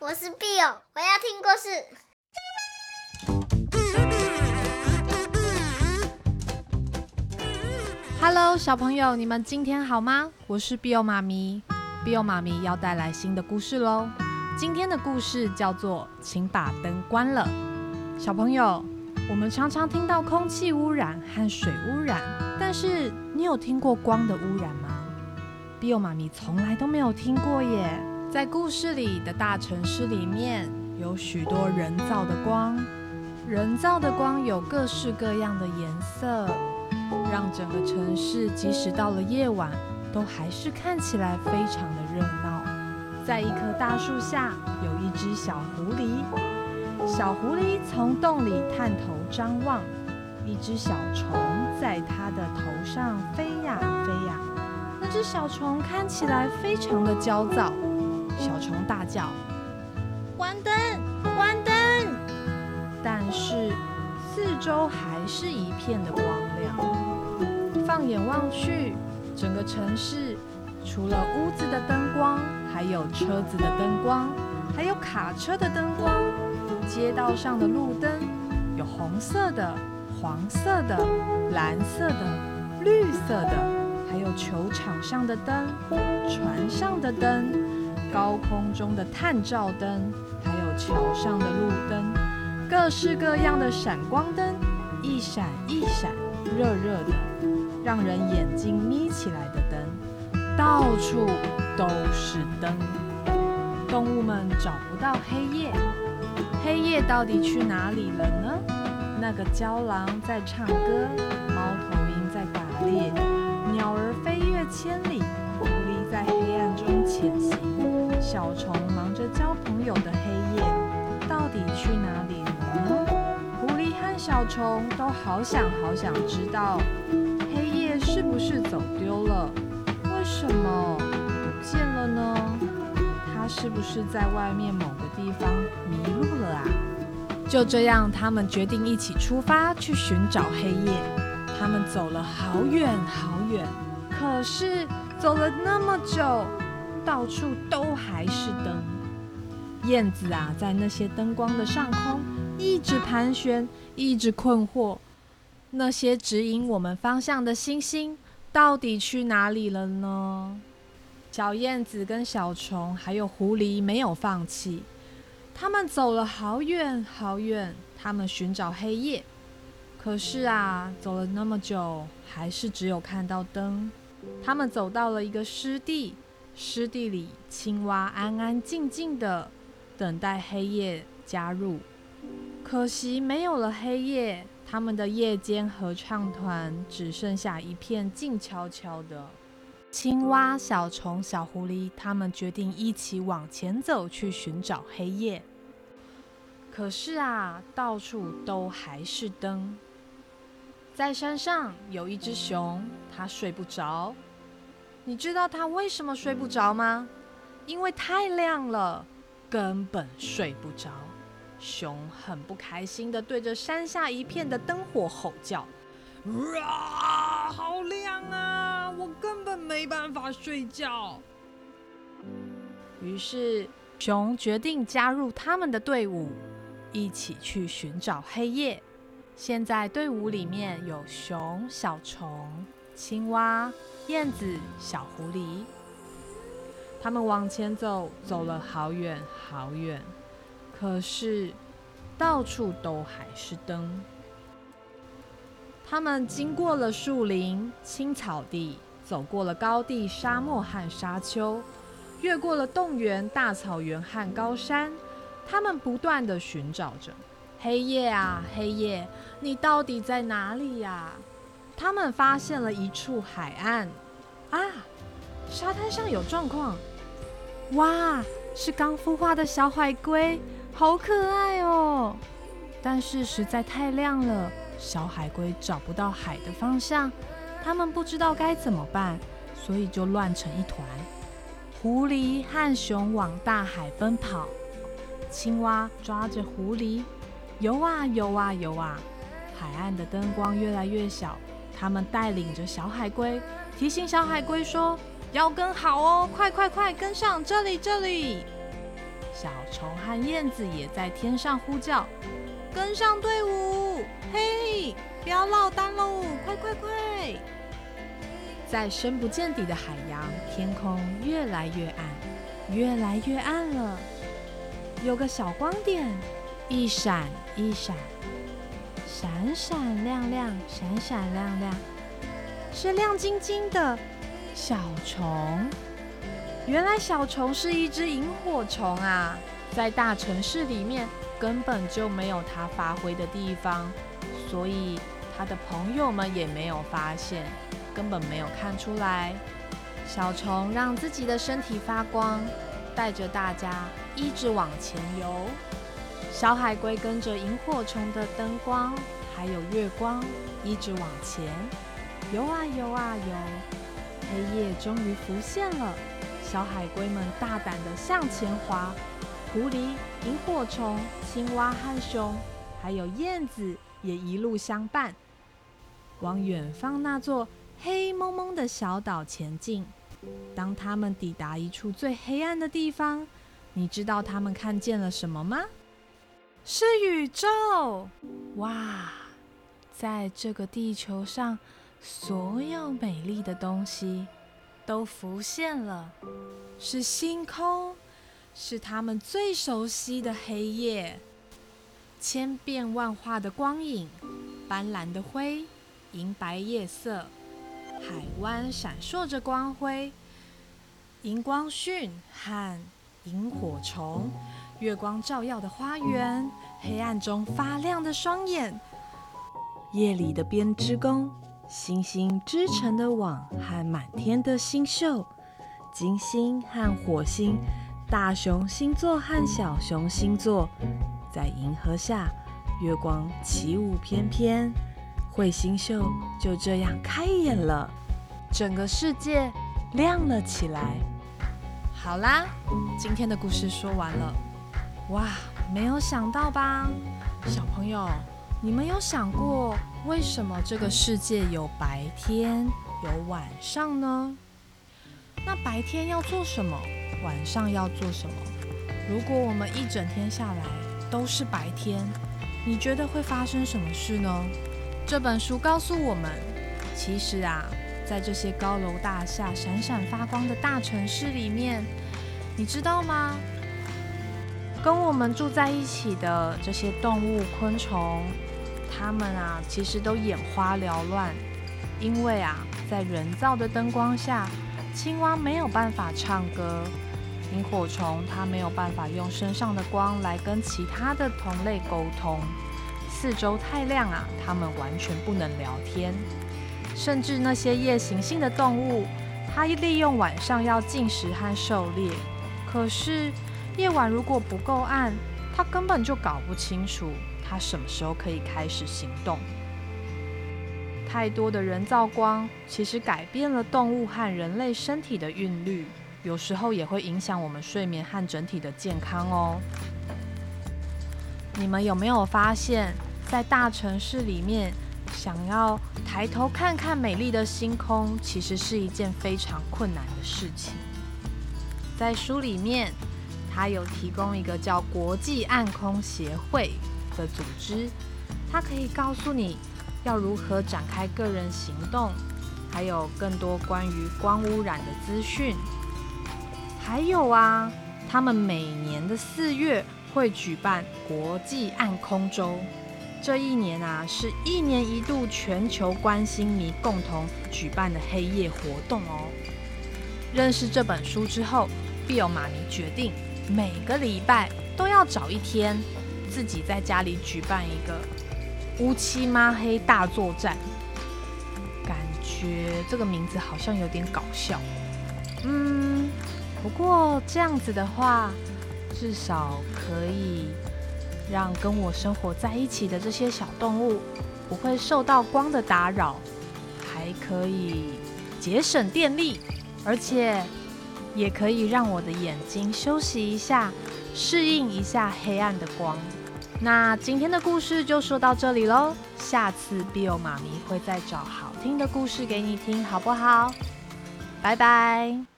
我是 Bill，我要听故事。Hello，小朋友，你们今天好吗？我是 Bill 妈咪，Bill 妈咪要带来新的故事喽。今天的故事叫做《请把灯关了》。小朋友，我们常常听到空气污染和水污染，但是你有听过光的污染吗？Bill 妈咪从来都没有听过耶。在故事里的大城市里面，有许多人造的光，人造的光有各式各样的颜色，让整个城市即使到了夜晚，都还是看起来非常的热闹。在一棵大树下，有一只小狐狸，小狐狸从洞里探头张望，一只小虫在它的头上飞呀飞呀，那只小虫看起来非常的焦躁。小虫大叫：“关灯，关灯！”但是四周还是一片的光亮。放眼望去，整个城市除了屋子的灯光，还有车子的灯光，还有卡车的灯光。街道上的路灯有红色的、黄色的、蓝色的、绿色的，还有球场上的灯、船上的灯。高空中的探照灯，还有桥上的路灯，各式各样的闪光灯，一闪一闪，热热的，让人眼睛眯起来的灯，到处都是灯。动物们找不到黑夜，黑夜到底去哪里了呢？那个郊狼在唱歌，猫头鹰在打猎，鸟儿飞越千里，小虫忙着交朋友的黑夜，到底去哪里了呢？狐狸和小虫都好想好想知道，黑夜是不是走丢了？为什么不见了呢？它是不是在外面某个地方迷路了啊？就这样，他们决定一起出发去寻找黑夜。他们走了好远好远，可是走了那么久。到处都还是灯，燕子啊，在那些灯光的上空一直盘旋，一直困惑。那些指引我们方向的星星到底去哪里了呢？小燕子跟小虫还有狐狸没有放弃，他们走了好远好远，他们寻找黑夜。可是啊，走了那么久，还是只有看到灯。他们走到了一个湿地。湿地里，青蛙安安静静的等待黑夜加入。可惜没有了黑夜，他们的夜间合唱团只剩下一片静悄悄的。青蛙、小虫、小狐狸，他们决定一起往前走去寻找黑夜。可是啊，到处都还是灯。在山上有一只熊，它睡不着。你知道他为什么睡不着吗？因为太亮了，根本睡不着。熊很不开心地对着山下一片的灯火吼叫：“啊，好亮啊！我根本没办法睡觉。”于是，熊决定加入他们的队伍，一起去寻找黑夜。现在队伍里面有熊、小虫。青蛙、燕子、小狐狸，他们往前走，走了好远好远，可是到处都还是灯。他们经过了树林、青草地，走过了高地、沙漠和沙丘，越过了冻原、大草原和高山。他们不断地寻找着黑夜啊，黑夜，你到底在哪里呀？他们发现了一处海岸，啊，沙滩上有状况，哇，是刚孵化的小海龟，好可爱哦！但是实在太亮了，小海龟找不到海的方向，他们不知道该怎么办，所以就乱成一团。狐狸和熊往大海奔跑，青蛙抓着狐狸，游啊游啊游啊，海岸的灯光越来越小。他们带领着小海龟，提醒小海龟说：“要跟好哦，快快快跟上这里这里！”小虫和燕子也在天上呼叫：“跟上队伍！嘿，不要落单喽！快快快！”在深不见底的海洋，天空越来越暗，越来越暗了。有个小光点，一闪一闪，闪闪亮亮，闪闪亮亮，是亮晶晶的小虫。原来小虫是一只萤火虫啊，在大城市里面根本就没有它发挥的地方，所以它的朋友们也没有发现。根本没有看出来，小虫让自己的身体发光，带着大家一直往前游。小海龟跟着萤火虫的灯光，还有月光，一直往前游啊游啊游。黑夜终于浮现了，小海龟们大胆地向前滑。狐狸、萤火虫、青蛙和熊，还有燕子也一路相伴，往远方那座。黑蒙蒙的小岛前进。当他们抵达一处最黑暗的地方，你知道他们看见了什么吗？是宇宙！哇，在这个地球上，所有美丽的东西都浮现了。是星空，是他们最熟悉的黑夜，千变万化的光影，斑斓的灰，银白夜色。海湾闪烁着光辉，荧光蕈和萤火虫，月光照耀的花园，黑暗中发亮的双眼，夜里的编织工，星星织成的网和满天的星宿，金星和火星，大熊星座和小熊星座，在银河下，月光起舞翩翩。彗星秀就这样开演了，整个世界亮了起来。好啦，今天的故事说完了。哇，没有想到吧？小朋友，你们有想过为什么这个世界有白天有晚上呢？那白天要做什么？晚上要做什么？如果我们一整天下来都是白天，你觉得会发生什么事呢？这本书告诉我们，其实啊，在这些高楼大厦、闪闪发光的大城市里面，你知道吗？跟我们住在一起的这些动物、昆虫，它们啊，其实都眼花缭乱，因为啊，在人造的灯光下，青蛙没有办法唱歌，萤火虫它没有办法用身上的光来跟其他的同类沟通。四周太亮啊，它们完全不能聊天。甚至那些夜行性的动物，它利用晚上要进食和狩猎。可是夜晚如果不够暗，它根本就搞不清楚它什么时候可以开始行动。太多的人造光其实改变了动物和人类身体的韵律，有时候也会影响我们睡眠和整体的健康哦。你们有没有发现？在大城市里面，想要抬头看看美丽的星空，其实是一件非常困难的事情。在书里面，它有提供一个叫国际暗空协会的组织，它可以告诉你要如何展开个人行动，还有更多关于光污染的资讯。还有啊，他们每年的四月会举办国际暗空周。这一年啊，是一年一度全球观星迷共同举办的黑夜活动哦。认识这本书之后，Bill 妈咪决定每个礼拜都要找一天，自己在家里举办一个乌漆抹黑大作战。感觉这个名字好像有点搞笑。嗯，不过这样子的话，至少可以。让跟我生活在一起的这些小动物不会受到光的打扰，还可以节省电力，而且也可以让我的眼睛休息一下，适应一下黑暗的光。那今天的故事就说到这里喽，下次 Bill 妈咪会再找好听的故事给你听，好不好？拜拜。